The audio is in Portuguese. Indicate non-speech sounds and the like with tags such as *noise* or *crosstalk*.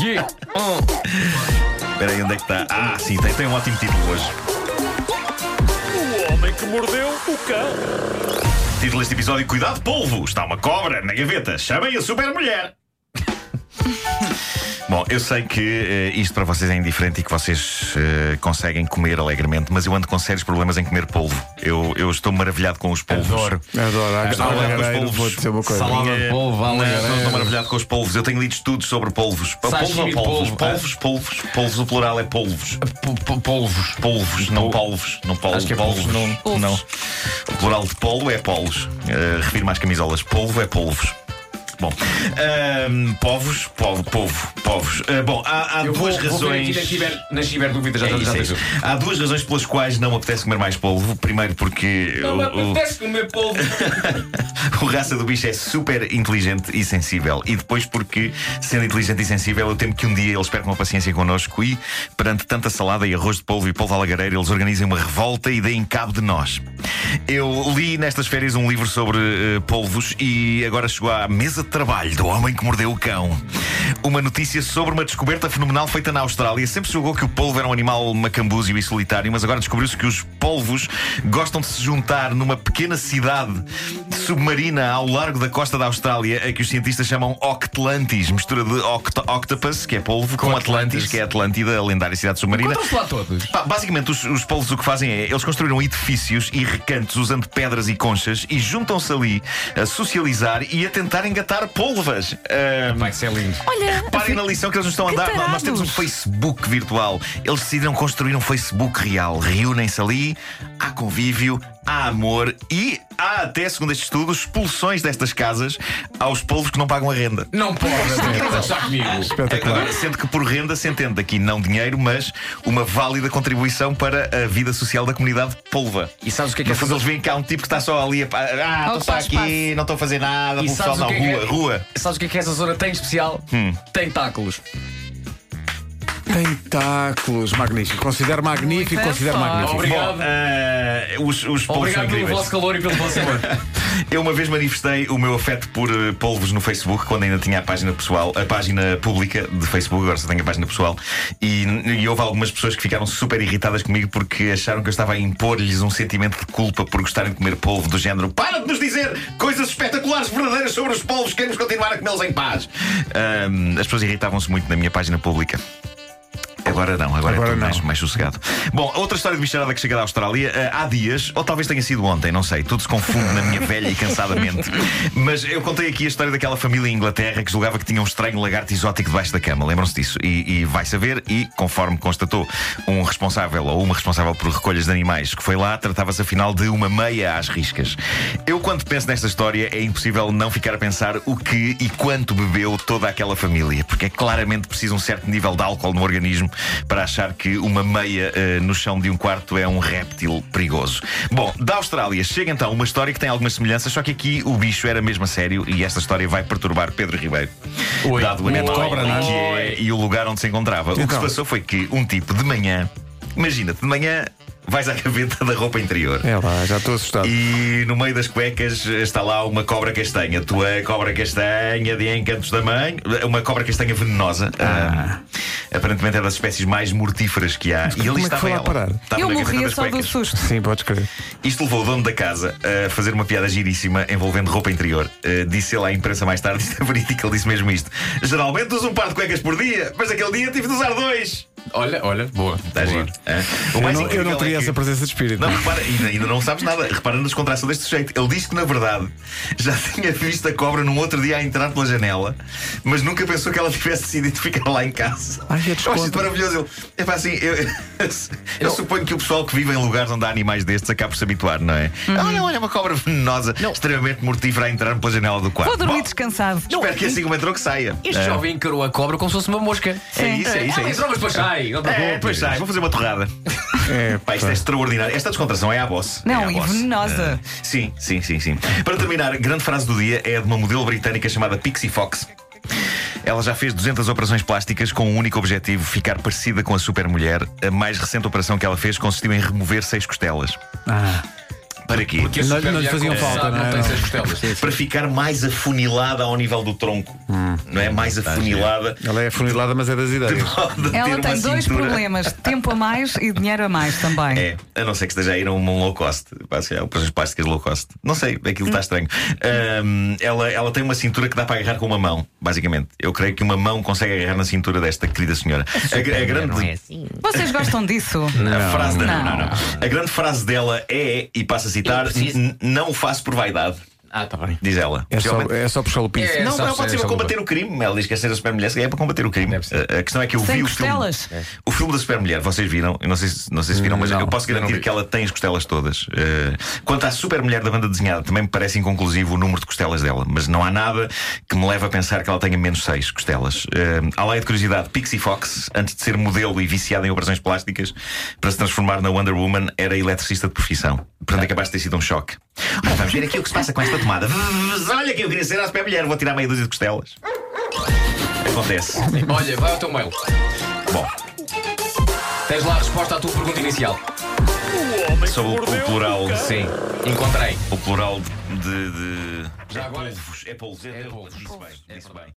Yeah. Espera aí, onde é que está? Ah, sim, tem, tem um ótimo título hoje. O homem que mordeu o cão. Título deste episódio: Cuidado, polvo! Está uma cobra na gaveta. Chamem a super mulher! *laughs* Bom, eu sei que eh, isto para vocês é indiferente e que vocês eh, conseguem comer alegremente, mas eu ando com sérios problemas em comer polvo. Eu, eu estou maravilhado com os polvos. Adoro. Adoro. Estou maravilhado com os Alagareiro, polvos. vou dizer uma coisa. Salada de polvo, Não, estou estou maravilhado com os polvos. Eu tenho lido estudos sobre polvos. Polvos ou polvos? polvo, Polvos, polvos. Polvos, o plural é polvos. Polvos. Polvos, não polvos. Não polvos. Acho que é polvos. polvos. Não, não. O plural de polo é polos. Uh, refiro-me às camisolas. Polvo é polvos. Bom, povos, povo, povo, povos. Ah, bom, há, há Eu vou, duas vou razões. aqui nas ciber, nas ciberdúvidas, já, É já, já é. Há duas razões pelas quais não me apetece comer mais polvo. Primeiro, porque Não me o- apetece comer polvo. *laughs* o raça do bicho é super inteligente e sensível. E depois, porque, sendo inteligente e sensível, eu temo que um dia eles percam a paciência connosco e, perante tanta salada e arroz de polvo e polvo alagareiro, eles organizem uma revolta e deem cabo de nós. Eu li nestas férias um livro sobre eh, polvos e agora chegou à mesa trabalho do homem que mordeu o cão. Uma notícia sobre uma descoberta fenomenal feita na Austrália. Sempre se julgou que o polvo era um animal macambúzio e solitário, mas agora descobriu-se que os polvos gostam de se juntar numa pequena cidade submarina ao largo da costa da Austrália, a que os cientistas chamam Octlantis, mistura de oct octopus, que é polvo, com, Atlantis, Atlantis. que é Atlântida, a lendária cidade submarina. Lá todos. Pá, basicamente, os, os polvos o que fazem é eles construíram edifícios e recantos usando pedras e conchas e juntam-se ali a socializar e a tentar engatar polvas. Ahm, Vai ser lindo. Olha, Reparem na lição que eles nos estão a dar. Nós- Nós temos um. Facebook virtual. Eles decidiram construir um Facebook real. Reúnem-se ali, há convívio, há amor e há até, segundo estes estudos, expulsões destas casas aos polvos que não pagam a renda. Não pode. Achar comigo? Espetacular. Sendo que por renda se entende aqui não dinheiro, mas uma válida contribuição para a vida social da comunidade polva. E sabes o que é que é fundo, eles veem cá um tipo que está só ali a. Ah, estou só aqui, não estou a fazer nada, vou só sabes na é rua, é? rua. Sabes o que é que essa zona tem de especial? Tentáculos. Tentáculos, magnífico. Considero magnífico, Muito considero forte. magnífico. Obrigado. Bom, eh, os, os polvos são Obrigado pelo incríveis. vosso calor e pelo vosso amor. *laughs* Eu uma vez manifestei o meu afeto por eh, polvos no Facebook, quando ainda tinha a página pessoal, a página pública de Facebook, agora só tenho a página pessoal, e, e houve algumas pessoas que ficaram super irritadas comigo porque acharam que eu estava a impor-lhes um sentimento de culpa por gostarem de comer polvo, do género para de nos dizer coisas espetaculares, verdadeiras sobre os polvos, queremos continuar a comê-los em paz. Ahm, as pessoas irritavam-se muito na minha página pública. Agora não, agora, Agora é tudo não. mais, mais sossegado. Bom, outra história de bicharada que chega da Austrália eh, há dias, ou talvez tenha sido ontem, não sei, tudo se confunde na minha velha e cansada mente. *laughs* Mas eu contei aqui a história daquela família em Inglaterra que julgava que tinha um estranho lagarto exótico debaixo da cama. Lembram-se disso? E, e vai saber, e conforme constatou um responsável ou uma responsável por recolhas de animais que foi lá, tratava-se afinal de uma meia às riscas. Eu, quando penso nesta história, é impossível não ficar a pensar o que e quanto bebeu toda aquela família, porque é claramente preciso um certo nível de álcool no organismo para achar que uma meia eh, no chão de um quarto é um réptil perigoso. Bom, da Austrália chega então uma história que tem algumas semelhanças, só que aqui o bicho era mesmo a sério e esta história vai perturbar Pedro Ribeiro. Oi. Dado o animal cobra, não é? que é e o lugar onde se encontrava. O que se Então. passou foi que um tipo de manhã, imagina-te, de manhã vais à gaveta da roupa interior. É lá, já estou assustado. E no meio das cuecas está lá uma cobra castanha. Tua cobra castanha de encantos da mãe. Uma cobra castanha venenosa. Ah, aparentemente é das espécies mais mortíferas que há. E ali é estava lá ela. parar? Estava eu morria das só do cuecas. susto. Sim, podes crer. Isto levou o dono da casa a fazer uma piada giríssima envolvendo roupa interior. Uh, disse ele à imprensa mais tarde, *laughs* isto é verídico, ele disse mesmo isto. Geralmente uso um par de cuecas por dia, mas aquele dia tive de usar dois. Olha, olha, boa. Está boa. giro. O Eu não, eu incrível não é teria que- essa presença de espírito. Não, repara, ainda, ainda não sabes nada. Repara na descontração deste sujeito. Ele disse que, na verdade, já *laughs* tinha visto a cobra num outro dia a entrar pela janela, mas nunca pensou que ela tivesse decidido ficar lá em casa. Ai, é eu acho isto maravilhoso. É pá, assim, eu, eu suponho que o pessoal que vive em lugares onde há animais destes acaba por se habituar, não é? Olha, olha, uma cobra venenosa, extremamente mortífera a entrar pela janela do quarto. Vou dormir Bom, descansado. Espero que assim como entrou que saia. Este Ah, jovem encarou a cobra como se fosse uma mosca. É isso, é isso, é Ela isso. entrou, mas sai. É, pois sai, vou fazer uma torrada. *laughs* É, Pá, isto é extraordinário. Esta descontração é à boss. Não, é à e boss. venenosa. Ah, sim, sim, sim, sim. Para terminar, a grande frase do dia é de uma modelo britânica chamada Pixie Fox. Ela já fez 200 operações plásticas com o único objetivo ficar parecida com a supermulher. A mais recente operação que ela fez consistiu em remover seis costelas. Ah, Para quê? Porque a Não- não lhe mulher faziam falta, não é? não tem Não. seis costelas. Para ficar mais afunilada ao nível do tronco. Não é? Mais afunilada. Ela é afunilada, mas é das ideias. Ela tem dois cintura. problemas: tempo a mais e dinheiro a mais também. É, a não ser que esteja a ir a um low cost. Se calhar, Operações plásticas low cost. Não sei, aquilo está estranho. Ahm, ela, ela tem uma cintura que dá para agarrar com uma mão, basicamente. Eu creio que uma mão consegue agarrar na cintura desta querida senhora. A, a grande. Não é assim. *laughs* Vocês gostam disso? A frase Não. não, não. A grande frase dela é, e passo a citar, Eu preciso- "N- não o faço por vaidade, Ah, está bem. diz ela. É só, é só puxar o piso. É. Não, não pode ser para combater o crime. Ela diz que é ser a super mulher, é para combater o crime. A, questão é que eu Sem vi o filme. O filme da super mulher, vocês viram? Eu não sei se, não sei se viram, mas Não, eu posso garantir que ela tem as costelas todas. Eh, quanto à super mulher da banda desenhada, também me parece inconclusivo o número de costelas dela, mas não há nada que me leve a pensar que ela tenha menos seis costelas. Uh, à lei de curiosidade, Pixie Fox, antes de ser modelo e viciada em operações plásticas, para se transformar na Wonder Woman, era eletricista de profissão. Portanto, é capaz de ter sido um choque. Ora, vamos ver aqui o que se passa com esta tomada. Olha que eu queria ser a super mulher, vou tirar meia dúzia de costelas. Acontece. Olha, vai ao teu mail. Bom, Tens lá a resposta à tua pergunta inicial. sobre o, o plural. Sim, encontrei. O plural de. de. Já agora- polvos. É polvos. É, É polvos. Disse bem. Disse bem.